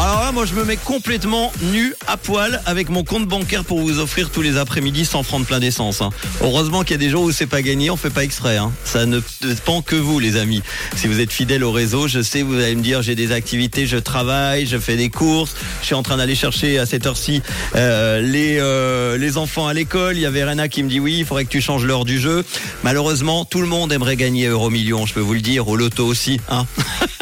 Alors là, moi, je me mets complètement nu, à poil, avec mon compte bancaire pour vous offrir tous les après-midi 100 francs de plein d'essence. hein. Heureusement qu'il y a des jours où c'est pas gagné, on fait pas exprès. hein. Ça ne dépend que vous, les amis. Si vous êtes fidèle au réseau, je sais, vous allez me dire, j'ai des activités, je travaille, je fais des courses, je suis en train d'aller chercher à cette heure-ci euh, les, euh, les enfants à l'école. Il y avait Rena qui me dit oui, il faudrait que tu changes l'heure du jeu. Malheureusement, tout le monde aimerait gagner Euro Million, je peux vous le dire, au loto aussi. Hein.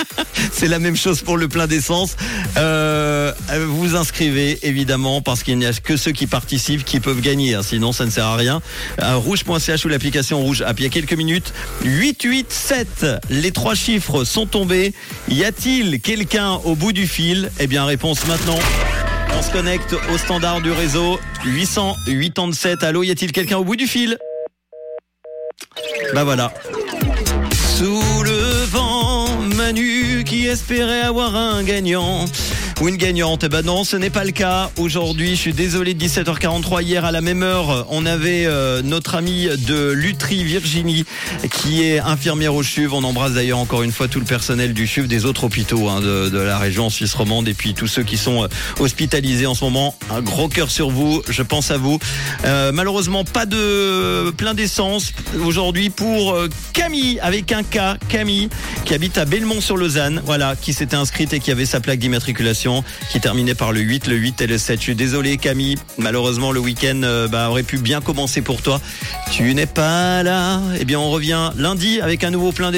C'est la même chose pour le plein d'essence. Euh, vous inscrivez évidemment parce qu'il n'y a que ceux qui participent qui peuvent gagner. hein. Sinon, ça ne sert à rien. À rouge.ch ou l'application rouge. App, il y quelques minutes. 887. Les trois chiffres sont tombés. Y a-t-il quelqu'un au bout du fil? Eh bien, réponse maintenant. On se connecte au standard du réseau 887. Allô, y a-t-il quelqu'un au bout du fil? Bah voilà. Le vent, Qui espérait avoir un gagnant. Ou une gagnante, eh ben non, ce n'est pas le cas. Aujourd'hui, je suis désolé de 17h43. Hier, à la même heure, on avait euh, notre amie de Lutry, Virginie, qui est infirmière au CHUV. On embrasse d'ailleurs encore une fois tout le personnel du CHUV, des autres hôpitaux hein, de, la région suisse romande, et puis tous ceux qui sont euh, hospitalisés en ce moment. Un gros cœur sur vous, je pense à vous. Euh, malheureusement, pas de plein d'essence aujourd'hui pour Camille, avec un K, Camille, qui habite à Belmont-sur-Lausanne, voilà, qui s'était inscrite et qui avait sa plaque d'immatriculation, qui terminait par le 8, le 8 et le 7. Je suis désolé Camille, malheureusement le week-end euh, bah, aurait pu bien commencer pour toi. Tu n'es pas là. Eh bien on revient lundi avec un nouveau plein